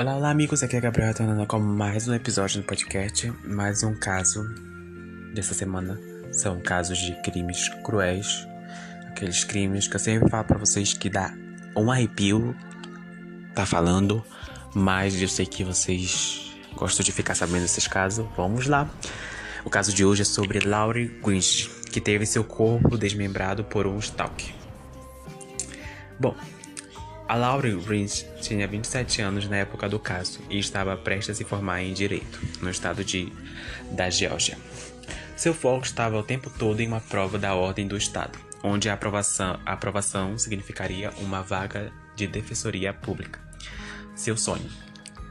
Olá, olá amigos, aqui é Gabriel retornando com mais um episódio do podcast, mais um caso dessa semana. São casos de crimes cruéis, aqueles crimes que eu sempre falo pra vocês que dá um arrepio, tá falando, mas eu sei que vocês gostam de ficar sabendo desses casos. Vamos lá. O caso de hoje é sobre Laurie Grinch, que teve seu corpo desmembrado por um stalker. Bom, a Laurie Grinch tinha 27 anos na época do caso e estava prestes a se formar em Direito, no estado de, da Geórgia. Seu foco estava o tempo todo em uma prova da Ordem do Estado, onde a aprovação, a aprovação significaria uma vaga de defensoria pública. Seu sonho.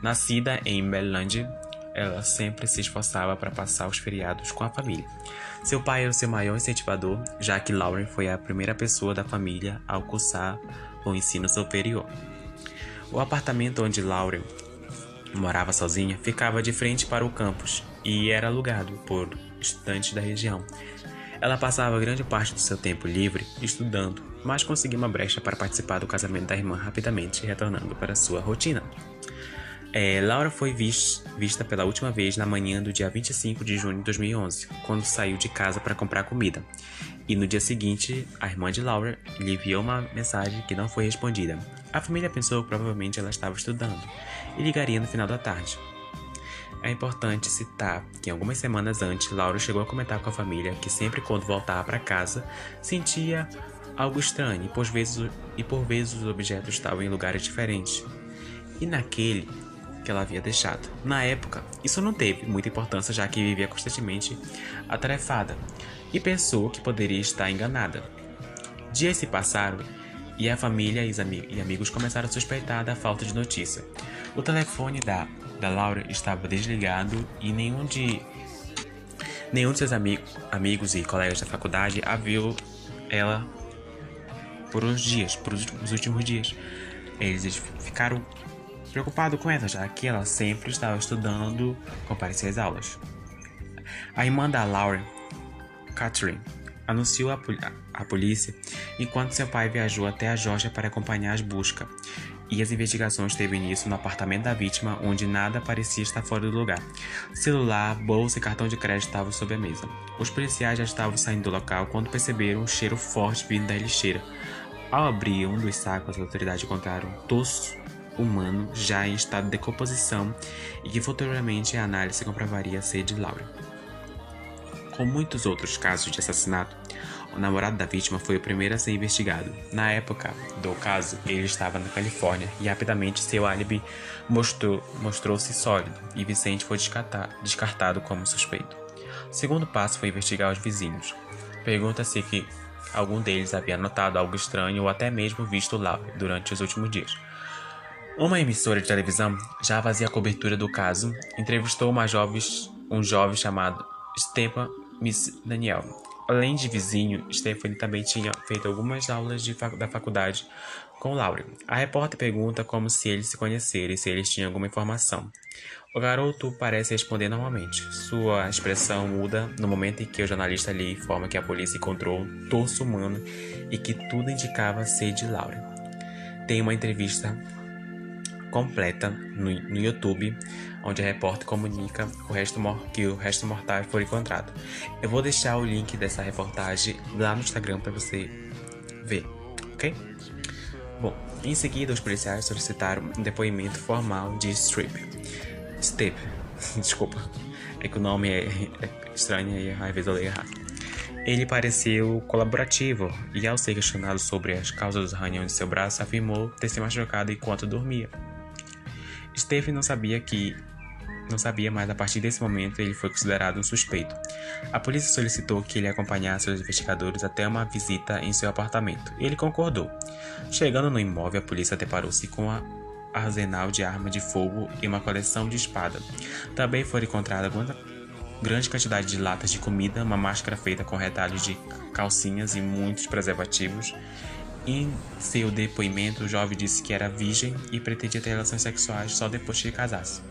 Nascida em Maryland, ela sempre se esforçava para passar os feriados com a família. Seu pai era o seu maior incentivador, já que Lauren foi a primeira pessoa da família a cursar o ensino superior. O apartamento onde Lauren morava sozinha ficava de frente para o campus e era alugado por estudantes da região. Ela passava grande parte do seu tempo livre estudando, mas conseguiu uma brecha para participar do casamento da irmã rapidamente, retornando para sua rotina. É, Laura foi vista pela última vez na manhã do dia 25 de junho de 2011, quando saiu de casa para comprar comida. E no dia seguinte, a irmã de Laura lhe enviou uma mensagem que não foi respondida. A família pensou que provavelmente ela estava estudando e ligaria no final da tarde. É importante citar que algumas semanas antes, Laura chegou a comentar com a família que sempre quando voltava para casa sentia algo estranho e por, vezes, e por vezes os objetos estavam em lugares diferentes. E naquele que ela havia deixado. Na época, isso não teve muita importância já que vivia constantemente atarefada e pensou que poderia estar enganada. Dias se passaram e a família e, e amigos começaram a suspeitar da falta de notícia. O telefone da, da Laura estava desligado e nenhum de nenhum de seus ami amigos e colegas da faculdade a viu ela por uns dias, por os últimos dias. Eles ficaram preocupado com ela, já que ela sempre estava estudando comparecer às aulas. A irmã da Lauren, Catherine, anunciou à polícia enquanto seu pai viajou até a Georgia para acompanhar as buscas, e as investigações teve início no apartamento da vítima, onde nada parecia estar fora do lugar. Celular, bolsa e cartão de crédito estavam sob a mesa. Os policiais já estavam saindo do local quando perceberam um cheiro forte vindo da lixeira. Ao abrir um dos sacos, as autoridades encontraram um humano já em estado de decomposição e que futuramente a análise comprovaria ser de Laura. Como muitos outros casos de assassinato, o namorado da vítima foi o primeiro a ser investigado. Na época do caso, ele estava na Califórnia e rapidamente seu álibi mostrou, mostrou-se sólido e Vicente foi descartado como suspeito. O segundo passo foi investigar os vizinhos. Pergunta-se que algum deles havia notado algo estranho ou até mesmo visto Laura durante os últimos dias. Uma emissora de televisão, já fazia a cobertura do caso, entrevistou uma jovem, um jovem chamado Stepan Miss Daniel. Além de vizinho, Stephanie também tinha feito algumas aulas fac da faculdade com Laurie. A repórter pergunta como se eles se conheceram e se eles tinham alguma informação. O garoto parece responder normalmente. Sua expressão muda no momento em que o jornalista lhe informa que a polícia encontrou um torso humano e que tudo indicava ser de Laurie. Tem uma entrevista completa no, no YouTube, onde a repórter comunica o resto que o resto mortal foi encontrado. Eu vou deixar o link dessa reportagem lá no Instagram para você ver, ok? Bom, em seguida os policiais solicitaram um depoimento formal de Strip. Step, desculpa, é que o nome é, é estranho e às vezes eu leio errado. Ele pareceu colaborativo e, ao ser questionado sobre as causas dos arranhões de seu braço, afirmou ter se machucado enquanto dormia. Stephen não sabia que não sabia, mas a partir desse momento ele foi considerado um suspeito. A polícia solicitou que ele acompanhasse os investigadores até uma visita em seu apartamento. Ele concordou. Chegando no imóvel, a polícia deparou-se com um arsenal de arma de fogo e uma coleção de espada. Também foi encontrada uma grande quantidade de latas de comida, uma máscara feita com retalhos de calcinhas e muitos preservativos em seu depoimento, o jovem disse que era virgem e pretendia ter relações sexuais só depois que casasse.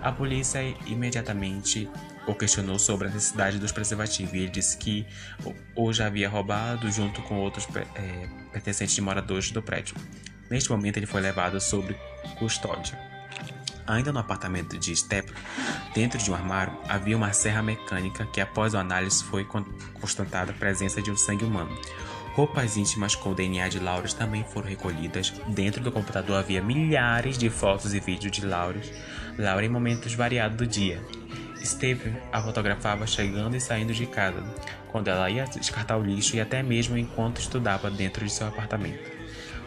A polícia imediatamente o questionou sobre a necessidade dos preservativos e ele disse que o já havia roubado junto com outros é, pertencentes de moradores do prédio. Neste momento, ele foi levado sob custódia. Ainda no apartamento de Stephen, dentro de um armário, havia uma serra mecânica que, após a análise, foi constatada a presença de um sangue humano. Roupas íntimas com o DNA de Laurens também foram recolhidas. Dentro do computador havia milhares de fotos e vídeos de Laurens, Laura em momentos variados do dia. Stephen a fotografava chegando e saindo de casa, quando ela ia descartar o lixo e até mesmo enquanto estudava dentro de seu apartamento.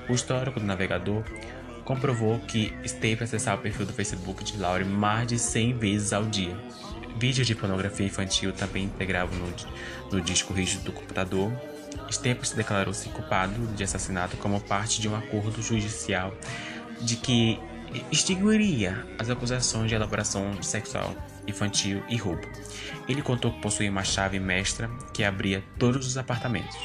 O histórico do navegador comprovou que Steve acessava o perfil do Facebook de Laurie mais de 100 vezes ao dia. Vídeos de pornografia infantil também integravam no, no disco rígido do computador. Steve se declarou-se culpado de assassinato como parte de um acordo judicial de que extinguiria as acusações de elaboração sexual infantil e roubo. Ele contou que possuía uma chave mestra que abria todos os apartamentos.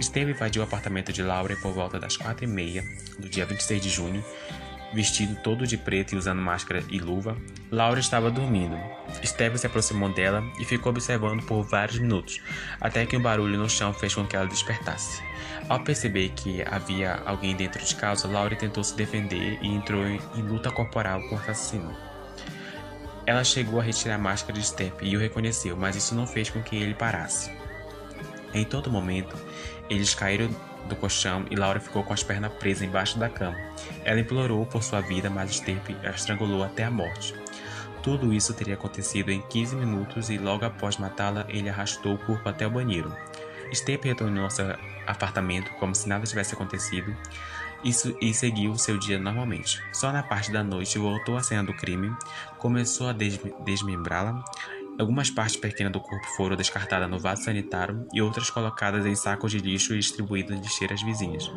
Steve invadiu o apartamento de Laura por volta das quatro e meia do dia 26 de junho, vestido todo de preto e usando máscara e luva. Laura estava dormindo. Steve se aproximou dela e ficou observando por vários minutos, até que um barulho no chão fez com que ela despertasse. Ao perceber que havia alguém dentro de casa, Laura tentou se defender e entrou em luta corporal com o assassino. Ela chegou a retirar a máscara de Step e o reconheceu, mas isso não fez com que ele parasse. Em todo momento, eles caíram do colchão e Laura ficou com as pernas presas embaixo da cama. Ela implorou por sua vida, mas Step a estrangulou até a morte. Tudo isso teria acontecido em 15 minutos e logo após matá-la, ele arrastou o corpo até o banheiro. Step retornou ao seu apartamento como se nada tivesse acontecido isso, e seguiu seu dia normalmente. Só na parte da noite voltou à cena do crime, começou a desmembrá-la, Algumas partes pequenas do corpo foram descartadas no vaso sanitário e outras colocadas em sacos de lixo e distribuídas em lixeiras vizinhas.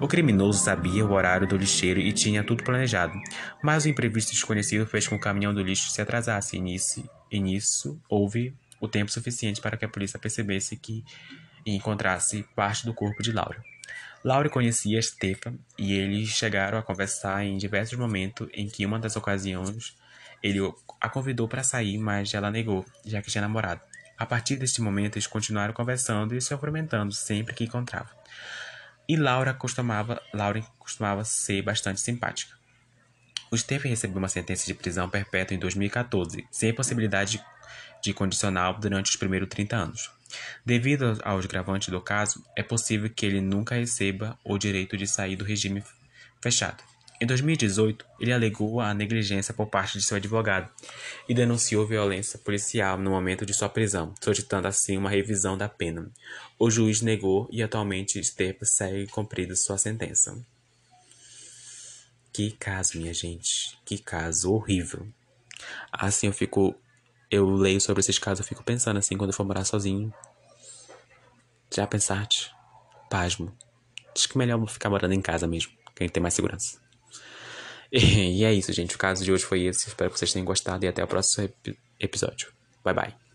O criminoso sabia o horário do lixeiro e tinha tudo planejado, mas o imprevisto desconhecido fez com que o caminhão do lixo se atrasasse e nisso, e nisso houve o tempo suficiente para que a polícia percebesse que e encontrasse parte do corpo de Laura. Laura conhecia Stefan e eles chegaram a conversar em diversos momentos em que uma das ocasiões ele a convidou para sair, mas ela negou, já que tinha namorado. A partir deste momento, eles continuaram conversando e se cumprimentando sempre que encontravam. E Laura costumava, Laura costumava ser bastante simpática. O Stephen recebeu uma sentença de prisão perpétua em 2014, sem possibilidade de condicional durante os primeiros 30 anos. Devido aos gravantes do caso, é possível que ele nunca receba o direito de sair do regime fechado. Em 2018, ele alegou a negligência por parte de seu advogado e denunciou violência policial no momento de sua prisão, solicitando assim uma revisão da pena. O juiz negou e atualmente Estepa segue cumprindo sua sentença. Que caso, minha gente. Que caso horrível. Assim eu fico. Eu leio sobre esses casos, eu fico pensando assim quando eu for morar sozinho. Já pensaste? Pasmo. Acho que é melhor ficar morando em casa mesmo, que a gente tem mais segurança. E é isso, gente. O caso de hoje foi esse. Espero que vocês tenham gostado e até o próximo episódio. Bye bye.